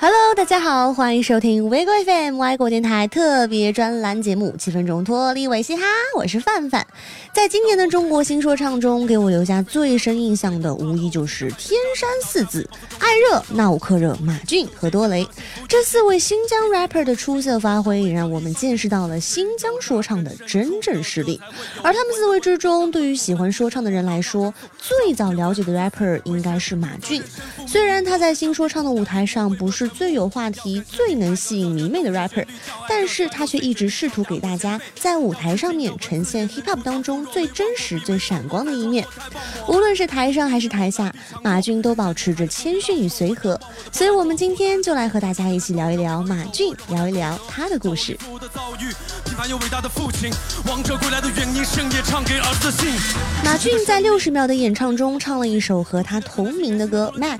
Hello，大家好，欢迎收听微国 FM 外国电台特别专栏节目《七分钟脱离维嘻哈》，我是范范。在今年的中国新说唱中，给我留下最深印象的，无疑就是天山四子艾热、纳吾克热、马俊和多雷这四位新疆 rapper 的出色发挥，也让我们见识到了新疆说唱的真正实力。而他们四位之中，对于喜欢说唱的人来说，最早了解的 rapper 应该是马俊。虽然他在新说唱的舞台上不是最有话题、最能吸引迷妹的 rapper，但是他却一直试图给大家在舞台上面呈现 hip hop 当中最真实、最闪光的一面。无论是台上还是台下，马俊都保持着谦逊与随和。所以，我们今天就来和大家一起聊一聊马俊，聊一聊他的故事。马俊在六十秒的演唱中唱了一首和他同名的歌《Max》，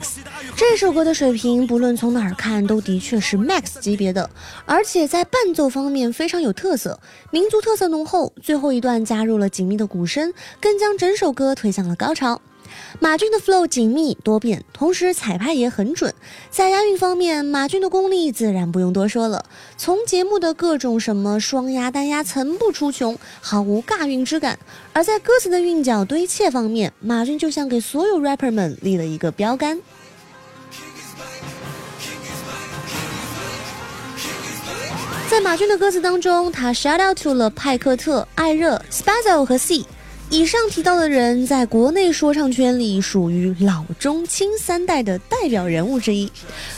这首歌的水平不论从哪儿看都的确是 Max 级别的，而且在伴奏方面非常有特色，民族特色浓厚。最后一段加入了紧密的鼓声，更将整首歌推向了高潮。马俊的 flow 紧密多变，同时彩拍也很准。在押韵方面，马俊的功力自然不用多说了。从节目的各种什么双押、单押层不出穷，毫无尬韵之感。而在歌词的韵脚堆砌方面，马俊就像给所有 rapper 们立了一个标杆。在马俊的歌词当中，他 shout out to 了派克特、艾热、Spazzo 和 C。以上提到的人，在国内说唱圈里属于老中青三代的代表人物之一。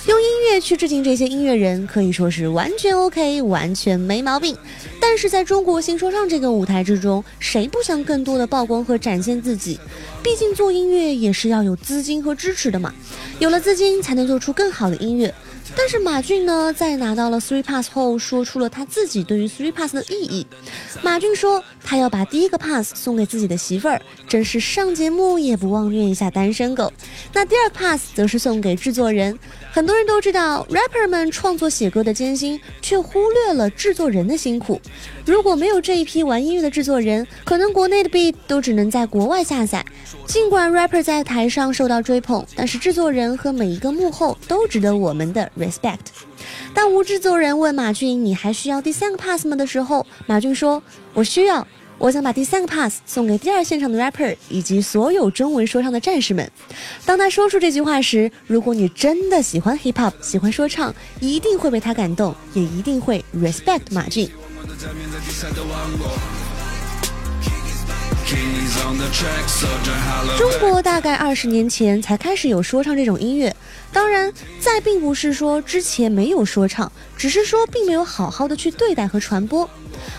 用音乐去致敬这些音乐人，可以说是完全 OK，完全没毛病。但是在中国新说唱这个舞台之中，谁不想更多的曝光和展现自己？毕竟做音乐也是要有资金和支持的嘛。有了资金，才能做出更好的音乐。但是马俊呢，在拿到了 three pass 后，说出了他自己对于 three pass 的意义。马俊说，他要把第一个 pass 送给自己的媳妇儿，真是上节目也不忘虐一下单身狗。那第二个 pass 则是送给制作人。很多人都知道 rapper 们创作写歌的艰辛，却忽略了制作人的辛苦。如果没有这一批玩音乐的制作人，可能国内的 beat 都只能在国外下载。尽管 rapper 在台上受到追捧，但是制作人和每一个幕后都值得我们的 respect。当无制作人问马俊：“你还需要第三个 pass 吗？”的时候，马俊说：“我需要。”我想把第三个 pass 送给第二现场的 rapper 以及所有中文说唱的战士们。当他说出这句话时，如果你真的喜欢 hip hop，喜欢说唱，一定会被他感动，也一定会 respect 马俊。中国大概二十年前才开始有说唱这种音乐，当然，在并不是说之前没有说唱，只是说并没有好好的去对待和传播。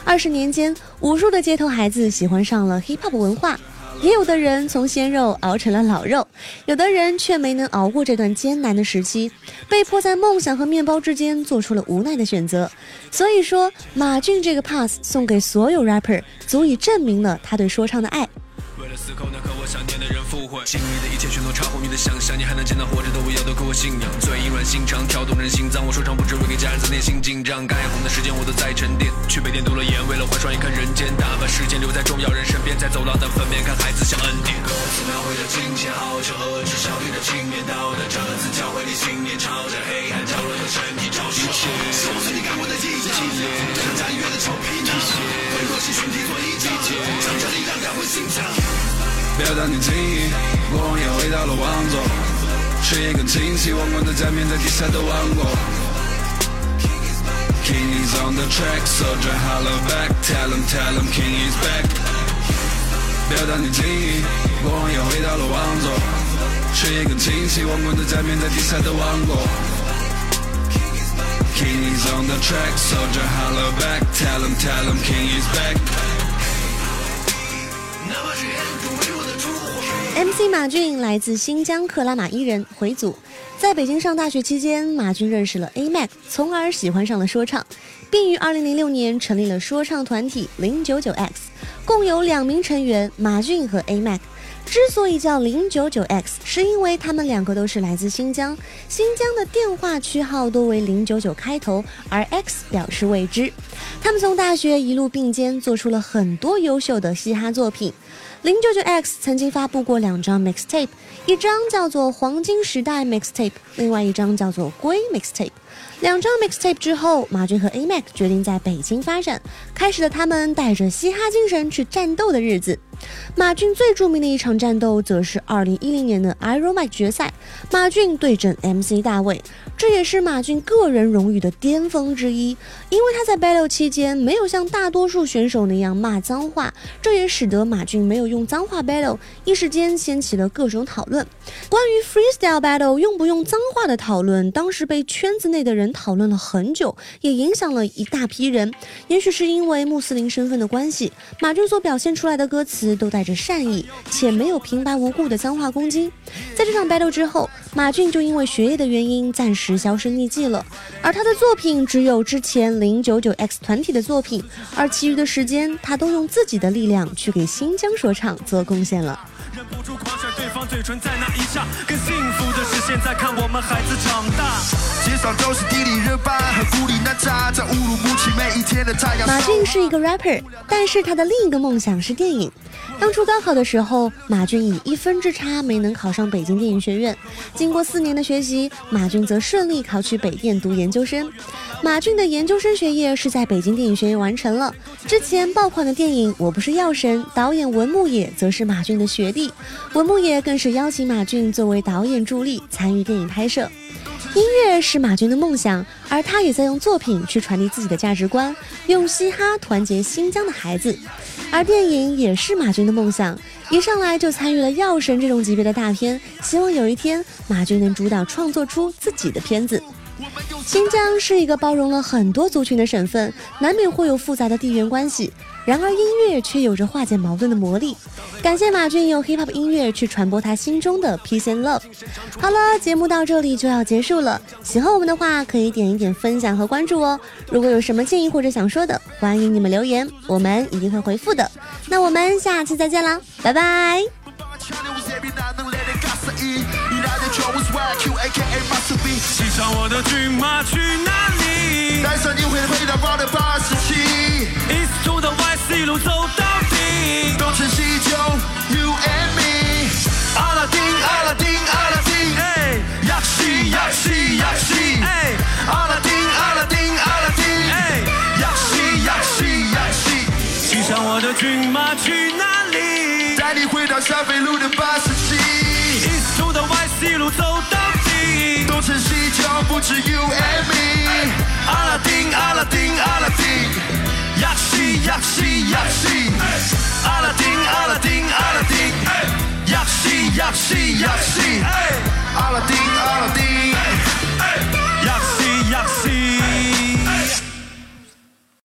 二十年间，无数的街头孩子喜欢上了 hip hop 文化，也有的人从鲜肉熬成了老肉，有的人却没能熬过这段艰难的时期，被迫在梦想和面包之间做出了无奈的选择。所以说，马俊这个 pass 送给所有 rapper，足以证明了他对说唱的爱。经历的一切全都超乎你的想象，你还能见到活着的我，要的可我信仰。嘴硬软心肠，跳动人心脏。我说唱不只为给家人在内心紧张，该红的时间我都在沉淀。去北电读了研，为了换双眼看人间。大把时间留在重要人身边，在走廊的分面看孩子像恩典。歌词描绘着金钱豪车和至少对的青年，道德这次教会你信念，朝着黑暗角落的身体招手。是我曾经干过的记忆，更加音乐的臭皮囊，为弱势群体做一仗，将这力量带回心上。表达你敬意，国王也回到了王座，视野更清晰，王冠的假面在地下都忘过。King is on the track, soldier holler back, tell him, tell him, King is back。表达你敬意，国王也回到了王座，视野更清晰，王冠的假面在地下都忘过。King is on the track, soldier holler back, tell him, tell him, King is back。MC 马俊来自新疆克拉玛依人，回族。在北京上大学期间，马俊认识了 A Mac，从而喜欢上了说唱，并于2006年成立了说唱团体零九九 X，共有两名成员马俊和 A Mac。之所以叫零九九 X，是因为他们两个都是来自新疆，新疆的电话区号多为零九九开头，而 X 表示未知。他们从大学一路并肩，做出了很多优秀的嘻哈作品。零九九 X 曾经发布过两张 mixtape，一张叫做《黄金时代 mixtape》，另外一张叫做《龟 mixtape》。两张 mixtape 之后，马俊和 A Mac 决定在北京发展，开始了他们带着嘻哈精神去战斗的日子。马俊最著名的一场战斗，则是2010年的 Iron Mike 决赛，马俊对阵 MC 大卫，这也是马俊个人荣誉的巅峰之一。因为他在 battle 期间没有像大多数选手那样骂脏话，这也使得马俊没有用脏话 battle，一时间掀起了各种讨论。关于 freestyle battle 用不用脏话的讨论，当时被圈子内的人。讨论了很久，也影响了一大批人。也许是因为穆斯林身份的关系，马俊所表现出来的歌词都带着善意，且没有平白无故的脏话攻击。在这场 battle 之后，马俊就因为学业的原因暂时销声匿迹了，而他的作品只有之前零九九 X 团体的作品，而其余的时间他都用自己的力量去给新疆说唱做贡献了。忍不住狂对方嘴唇，在那一下，更幸福的是现在看我们孩子长大。街上都是地里热巴和孤里娜扎，在乌鲁木齐每一天的太阳。马俊是一个 rapper，但是他的另一个梦想是电影。当初高考的时候，马俊以一分之差没能考上北京电影学院。经过四年的学习，马俊则顺利考取北电读研究生。马俊的研究生学业是在北京电影学院完成了。之前爆款的电影《我不是药神》，导演文牧野则是马俊的学弟，文牧野更是邀请马俊作为导演助力参与电影拍摄。音乐是马军的梦想，而他也在用作品去传递自己的价值观，用嘻哈团结新疆的孩子。而电影也是马军的梦想，一上来就参与了《药神》这种级别的大片，希望有一天马军能主导创作出自己的片子。新疆是一个包容了很多族群的省份，难免会有复杂的地缘关系。然而音乐却有着化解矛盾的魔力。感谢马俊用 hip hop 音乐去传播他心中的 peace and love。好了，节目到这里就要结束了。喜欢我们的话，可以点一点分享和关注哦。如果有什么建议或者想说的，欢迎你们留言，我们一定会回复的。那我们下期再见啦，拜拜。骑上我的骏马去哪里？带上你回回到我的八十七。East to the West 一路走到底。东成西就 You and me。阿拉丁阿拉丁阿拉丁，哎，亚西亚西亚西，哎，阿拉丁阿拉丁阿拉丁，哎，亚西亚西亚西。骑上我的骏马去哪里？带你回到沙飞路的八十七。East to the West 一路走到底。东成西就不止 you and me，阿拉丁阿拉丁阿拉丁，亚西亚西亚西，阿拉丁阿拉丁阿拉丁，亚西亚西亚西，阿拉丁